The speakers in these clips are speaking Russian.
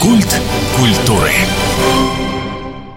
Культ культуры.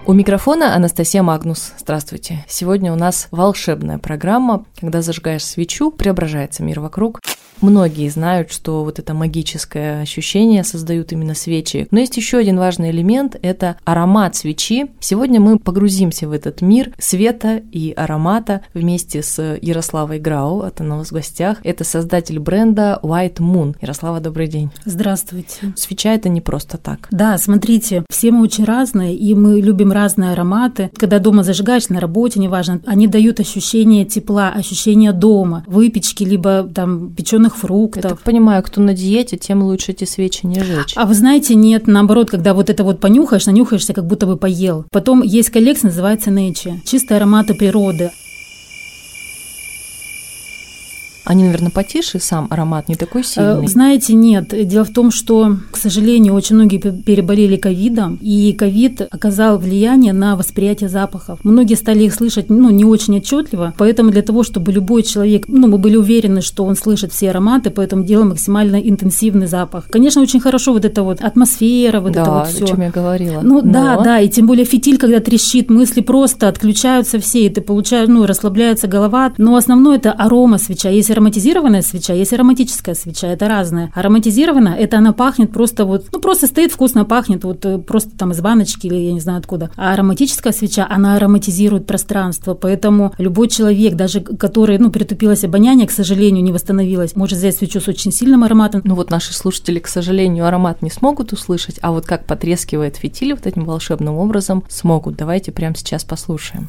У микрофона Анастасия Магнус. Здравствуйте. Сегодня у нас волшебная программа. Когда зажигаешь свечу, преображается мир вокруг. Многие знают, что вот это магическое ощущение создают именно свечи. Но есть еще один важный элемент – это аромат свечи. Сегодня мы погрузимся в этот мир света и аромата вместе с Ярославой Грау. Это у нас в гостях. Это создатель бренда White Moon. Ярослава, добрый день. Здравствуйте. Свеча – это не просто так. Да, смотрите, все мы очень разные, и мы любим разные ароматы. Когда дома зажигаешь, на работе, неважно, они дают ощущение тепла, ощущение дома, выпечки, либо там печеных зеленых фруктов. Я так понимаю, кто на диете, тем лучше эти свечи не жечь. А вы знаете, нет, наоборот, когда вот это вот понюхаешь, нанюхаешься, как будто бы поел. Потом есть коллекция, называется Нечи. Чистые ароматы природы. Они, наверное, потише, сам аромат не такой э, сильный. Знаете, нет. Дело в том, что, к сожалению, очень многие переболели ковидом, и ковид оказал влияние на восприятие запахов. Многие стали их слышать, ну, не очень отчетливо, поэтому для того, чтобы любой человек, ну, мы были уверены, что он слышит все ароматы, поэтому делаем максимально интенсивный запах. Конечно, очень хорошо вот эта вот атмосфера, вот да, это вот все. о чем я говорила. Ну, Но... да, да, и тем более фитиль, когда трещит, мысли просто отключаются все, и ты получаешь, ну, расслабляется голова. Но основное это арома свеча. Если ароматизированная свеча, есть ароматическая свеча, это разное. Ароматизированная, это она пахнет просто вот, ну просто стоит вкусно пахнет, вот э, просто там из баночки или я не знаю откуда. А ароматическая свеча, она ароматизирует пространство, поэтому любой человек, даже который, ну, притупилось обоняние, к сожалению, не восстановилось, может взять свечу с очень сильным ароматом. Ну вот наши слушатели, к сожалению, аромат не смогут услышать, а вот как потрескивает фитиль вот этим волшебным образом, смогут. Давайте прямо сейчас послушаем.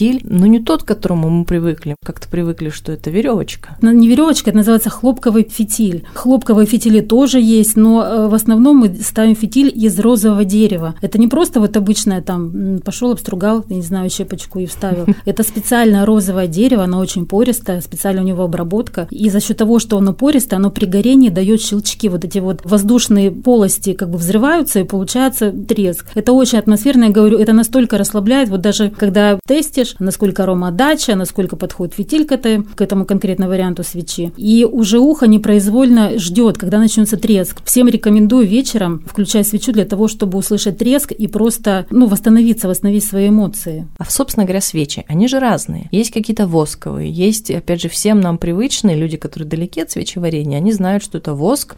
Фитиль, но не тот, к которому мы привыкли. Как-то привыкли, что это веревочка. Но не веревочка, это называется хлопковый фитиль. Хлопковые фитили тоже есть, но э, в основном мы ставим фитиль из розового дерева. Это не просто вот обычное там пошел, обстругал, я не знаю, щепочку и вставил. Это специальное розовое дерево, оно очень пористое, специально у него обработка. И за счет того, что оно пористое, оно при горении дает щелчки. Вот эти вот воздушные полости как бы взрываются и получается треск. Это очень атмосферно, я говорю, это настолько расслабляет. Вот даже когда тест тестишь, насколько аромаотдача, насколько подходит фитиль к, этой, к этому конкретному варианту свечи. И уже ухо непроизвольно ждет, когда начнется треск. Всем рекомендую вечером включать свечу для того, чтобы услышать треск и просто ну, восстановиться, восстановить свои эмоции. А, собственно говоря, свечи, они же разные. Есть какие-то восковые, есть, опять же, всем нам привычные люди, которые далеки от свечеварения, они знают, что это воск,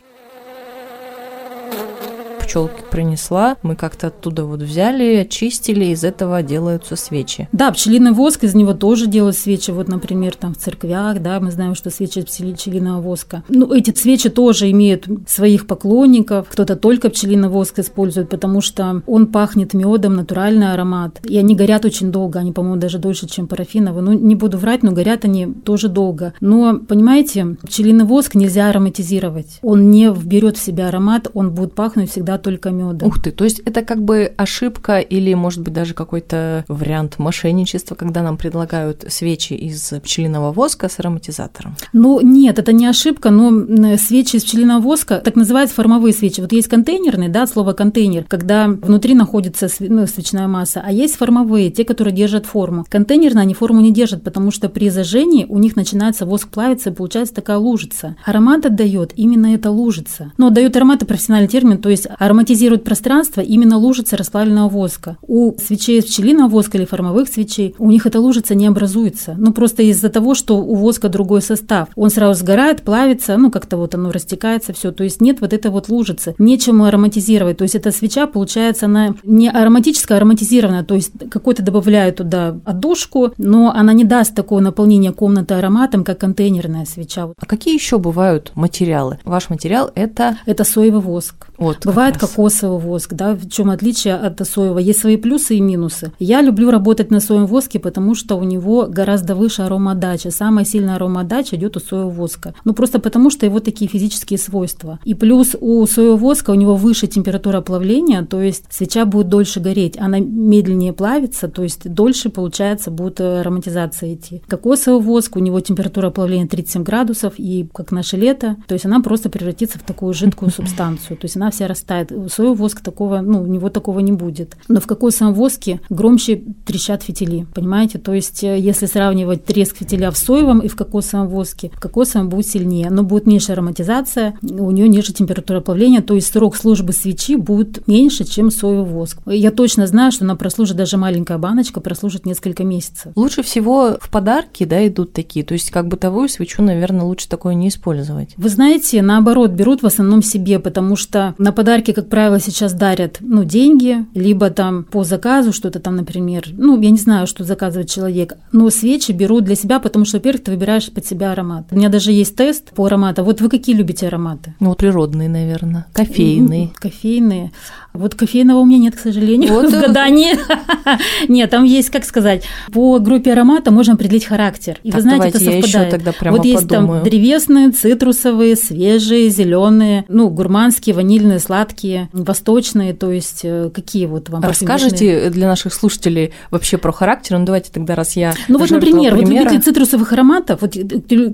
пчелки принесла, мы как-то оттуда вот взяли, очистили, из этого делаются свечи. Да, пчелиный воск, из него тоже делают свечи, вот, например, там в церквях, да, мы знаем, что свечи пчелиного воска. Ну, эти свечи тоже имеют своих поклонников, кто-то только пчелиный воск использует, потому что он пахнет медом, натуральный аромат, и они горят очень долго, они, по-моему, даже дольше, чем парафиновые. Ну, не буду врать, но горят они тоже долго. Но, понимаете, пчелиный воск нельзя ароматизировать. Он не вберет в себя аромат, он будет пахнуть всегда только меда. Ух ты, то есть это как бы ошибка или, может быть, даже какой-то вариант мошенничества, когда нам предлагают свечи из пчелиного воска с ароматизатором? Ну, нет, это не ошибка, но свечи из пчелиного воска, так называются формовые свечи. Вот есть контейнерные, да, слово контейнер, когда внутри находится ну, свечная масса, а есть формовые, те, которые держат форму. Контейнерные они форму не держат, потому что при зажжении у них начинается воск плавиться, и получается такая лужица. Аромат отдает именно эта лужица. Но отдает аромат профессиональный термин, то есть ароматизирует пространство именно лужица расплавленного воска. У свечей из пчелиного воска или формовых свечей у них эта лужица не образуется. Ну, просто из-за того, что у воска другой состав. Он сразу сгорает, плавится, ну, как-то вот оно растекается, все. То есть нет вот этой вот лужицы. Нечему ароматизировать. То есть эта свеча, получается, она не ароматическая, а ароматизированная. То есть какой-то добавляют туда отдушку, но она не даст такого наполнения комнаты ароматом, как контейнерная свеча. А какие еще бывают материалы? Ваш материал это... Это соевый воск. Вот, Бывает кокосовый воск, да, в чем отличие от соевого. Есть свои плюсы и минусы. Я люблю работать на соевом воске, потому что у него гораздо выше аромадача. Самая сильная аромадача идет у соевого воска. Ну, просто потому что его такие физические свойства. И плюс у соевого воска у него выше температура плавления, то есть свеча будет дольше гореть, она медленнее плавится, то есть дольше, получается, будет ароматизация идти. Кокосовый воск, у него температура плавления 37 градусов, и как наше лето, то есть она просто превратится в такую жидкую субстанцию, то есть она вся растает пропадает. Соевый воск такого, ну, у него такого не будет. Но в кокосовом воске громче трещат фитили, понимаете? То есть, э, если сравнивать треск фитиля в соевом и в кокосовом воске, в кокосовом будет сильнее, но будет меньше ароматизация, у нее ниже температура плавления, то есть срок службы свечи будет меньше, чем соевый воск. Я точно знаю, что она прослужит, даже маленькая баночка прослужит несколько месяцев. Лучше всего в подарки, да, идут такие, то есть как бытовую свечу, наверное, лучше такое не использовать. Вы знаете, наоборот, берут в основном себе, потому что на подарки, как правило, сейчас дарят, ну, деньги, либо там по заказу что-то там, например, ну, я не знаю, что заказывает человек, но свечи берут для себя, потому что, во-первых, ты выбираешь под себя аромат. У меня даже есть тест по аромату. Вот вы какие любите ароматы? Ну, природные, наверное, кофейные. Кофейные. Вот кофейного у меня нет, к сожалению, вот в гадании. нет, там есть, как сказать, по группе аромата можно определить характер. И так, вы знаете, это совпадает. Тогда прямо вот есть подумаю. там древесные, цитрусовые, свежие, зеленые, ну, гурманские, ванильные, сладкие, восточные, то есть э, какие вот вам Расскажите для наших слушателей вообще про характер, ну давайте тогда, раз я Ну вот, например, примера. вот любители цитрусовых ароматов, вот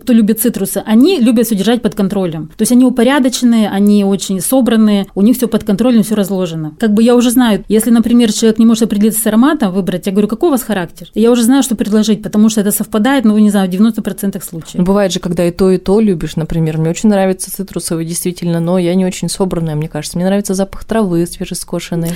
кто любит цитрусы, они любят все держать под контролем. То есть они упорядоченные, они очень собранные, у них все под контролем, все разложено положено. Как бы я уже знаю, если, например, человек не может определиться с ароматом, выбрать, я говорю, какой у вас характер? Я уже знаю, что предложить, потому что это совпадает, ну, не знаю, в 90% случаев. Ну, бывает же, когда и то, и то любишь, например. Мне очень нравится цитрусовый, действительно, но я не очень собранная, мне кажется. Мне нравится запах травы свежескошенной.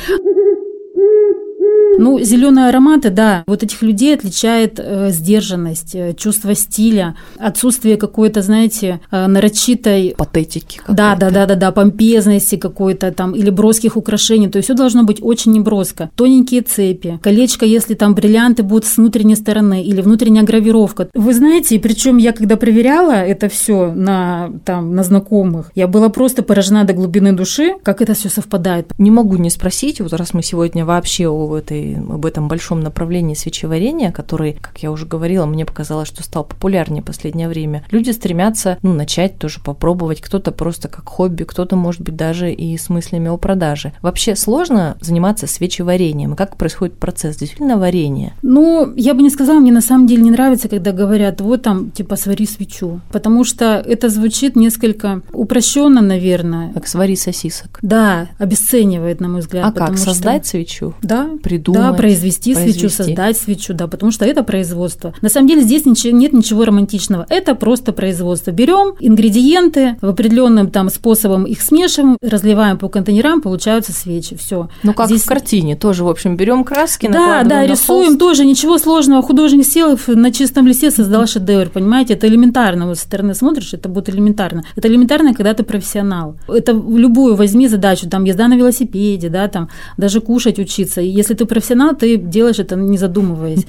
Ну, зеленые ароматы, да, вот этих людей отличает э, сдержанность, э, чувство стиля, отсутствие какой-то, знаете, э, нарочитой патетики. Да, да, да, да, да, помпезности какой-то там или броских украшений. То есть все должно быть очень неброско. Тоненькие цепи, колечко, если там бриллианты будут с внутренней стороны или внутренняя гравировка. Вы знаете, причем я когда проверяла это все на там на знакомых, я была просто поражена до глубины души, как это все совпадает. Не могу не спросить, вот раз мы сегодня вообще о этой об этом большом направлении свечеварения, который, как я уже говорила, мне показалось, что стал популярнее в последнее время. Люди стремятся, ну, начать тоже попробовать, кто-то просто как хобби, кто-то, может быть, даже и с мыслями о продаже. Вообще сложно заниматься свечеварением? Как происходит процесс действительно варенья? Ну, я бы не сказала, мне на самом деле не нравится, когда говорят, вот там, типа, свари свечу, потому что это звучит несколько упрощенно, наверное. Как свари сосисок. Да, обесценивает, на мой взгляд. А как, создать что... свечу? Да. Придумать? Да, произвести, произвести свечу, создать свечу, да, потому что это производство. На самом деле здесь ничего, нет ничего романтичного. Это просто производство. Берем ингредиенты, в определенным там способом их смешиваем, разливаем по контейнерам, получаются свечи. Все. Ну как здесь... в картине тоже, в общем, берем краски, Да, да, рисуем холст. тоже, ничего сложного. Художник сел на чистом листе, создал шедевр, понимаете? Это элементарно. Вот со стороны смотришь, это будет элементарно. Это элементарно, когда ты профессионал. Это любую возьми задачу, там езда на велосипеде, да, там даже кушать учиться. Если ты профессионал, ты делаешь это не задумываясь.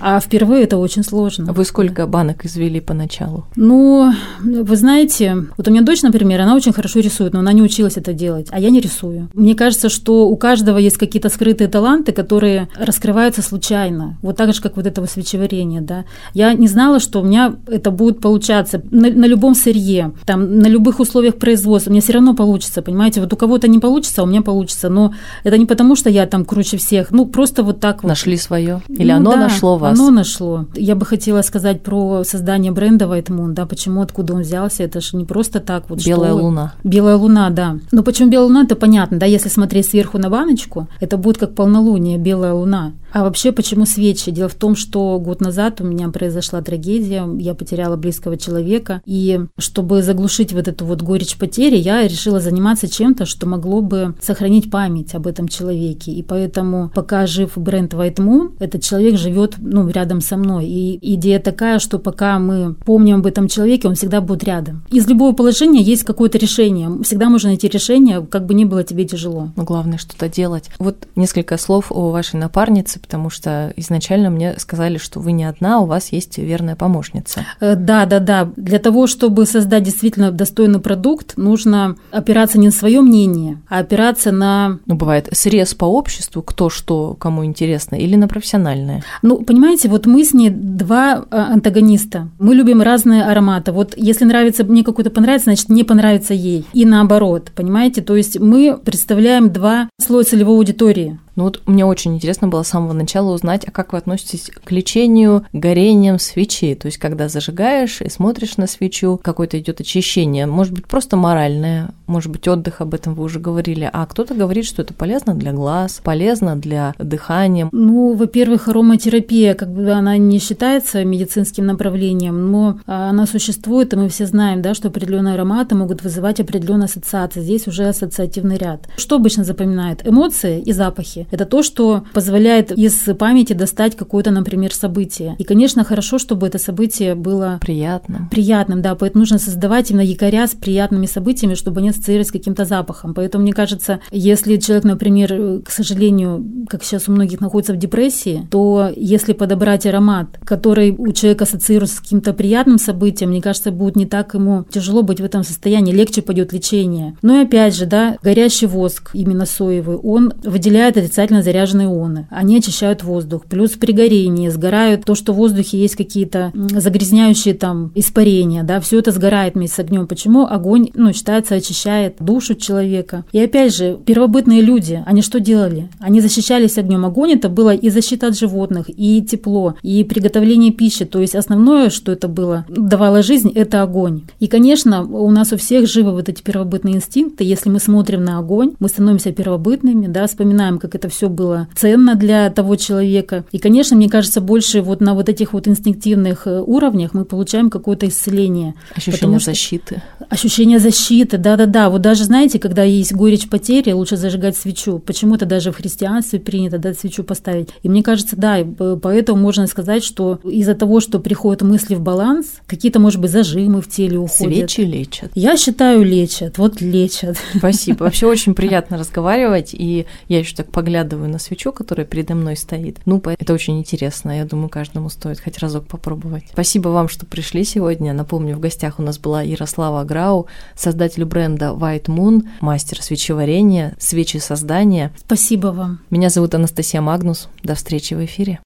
А впервые это очень сложно. Вы сколько банок извели поначалу? Ну, вы знаете, вот у меня дочь, например, она очень хорошо рисует, но она не училась это делать, а я не рисую. Мне кажется, что у каждого есть какие-то скрытые таланты, которые раскрываются случайно. Вот так же, как вот этого свечеварения, да. Я не знала, что у меня это будет получаться на, на любом сырье, там, на любых условиях производства. Мне все равно получится, понимаете? Вот у кого-то не получится, а у меня получится. Но это не потому, что я там круче всех. Ну, просто вот так вот. Нашли свое? Или ну, оно да, нашло вас? Оно нашло. Я бы хотела сказать про создание бренда White Moon, да, почему, откуда он взялся. Это же не просто так вот. Белая что... луна. Белая луна, да. Но почему белая луна, это понятно, да, если смотреть сверху на баночку, это будет как полнолуние, белая луна. А вообще, почему свечи? Дело в том, что год назад у меня произошла трагедия, я потеряла близкого человека, и чтобы заглушить вот эту вот горечь потери, я решила заниматься чем-то, что могло бы сохранить память об этом человеке. И поэтому, пока жив бренд White Moon, этот человек живет ну, рядом со мной. И идея такая, что пока мы помним об этом человеке, он всегда будет рядом. Из любого положения есть какое-то решение. Всегда можно найти решение, как бы ни было тебе тяжело. Но главное что-то делать. Вот несколько слов о вашей напарнице, потому что изначально мне сказали, что вы не одна, у вас есть верная помощница. Э, да, да, да. Для того, чтобы создать действительно достойный продукт, нужно опираться не на свое мнение, а опираться на... Ну, бывает срез по обществу, кто что, кому интересно, или на профессиональное. Ну, понимаете, вот мы с ней два э, антагониста. Мы любим разные ароматы. Вот если нравится, мне какой-то понравится, значит, не понравится ей. И наоборот, понимаете? То есть мы представляем два слоя целевой аудитории. Ну вот мне очень интересно было с самого начала узнать, а как вы относитесь к лечению горением свечи? То есть, когда зажигаешь и смотришь на свечу, какое-то идет очищение, может быть, просто моральное, может быть, отдых, об этом вы уже говорили, а кто-то говорит, что это полезно для глаз, полезно для дыхания. Ну, во-первых, ароматерапия, как бы она не считается медицинским направлением, но а, она существует, и мы все знаем, да, что определенные ароматы могут вызывать определенные ассоциации. Здесь уже ассоциативный ряд. Что обычно запоминает? Эмоции и запахи. Это то, что позволяет из памяти достать какое-то, например, событие. И, конечно, хорошо, чтобы это событие было приятным. Приятным, да. Поэтому нужно создавать именно якоря с приятными событиями, чтобы они ассоциировались с каким-то запахом. Поэтому, мне кажется, если человек, например, к сожалению, как сейчас у многих находится в депрессии, то если подобрать аромат, который у человека ассоциируется с каким-то приятным событием, мне кажется, будет не так ему тяжело быть в этом состоянии, легче пойдет лечение. Но и опять же, да, горящий воск, именно соевый, он выделяет отрицательно заряженные ионы. Они очищают воздух. Плюс при горении сгорают то, что в воздухе есть какие-то загрязняющие там испарения, да, все это сгорает вместе с огнем. Почему огонь, ну, считается, очищает душу человека. И опять же, первобытные люди, они что делали? Они защищались огнем. Огонь это было и защита от животных, и тепло, и приготовление пищи. То есть основное, что это было, давало жизнь, это огонь. И, конечно, у нас у всех живы вот эти первобытные инстинкты. Если мы смотрим на огонь, мы становимся первобытными, да, вспоминаем, как это все было ценно для того человека. И, конечно, мне кажется, больше вот на вот этих вот инстинктивных э, уровнях мы получаем какое-то исцеление. Ощущение защиты. Ощущение защиты, да-да-да. Вот даже, знаете, когда есть горечь потери, лучше зажигать свечу. Почему-то даже в христианстве принято, да, свечу поставить. И мне кажется, да, поэтому можно сказать, что из-за того, что приходят мысли в баланс, какие-то, может быть, зажимы в теле уходят. Свечи лечат. Я считаю, лечат. Вот лечат. Спасибо. Вообще очень приятно разговаривать, и я еще так поглядываю на свечу, которая передо мной стоит. Ну, это очень интересно. Я думаю, каждому стоит хоть разок попробовать. Спасибо вам, что пришли сегодня. Напомню, в гостях у нас была Ярослава Грау, создатель бренда White Moon, мастер свечеварения, свечи создания. Спасибо вам. Меня зовут Анастасия Магнус. До встречи в эфире.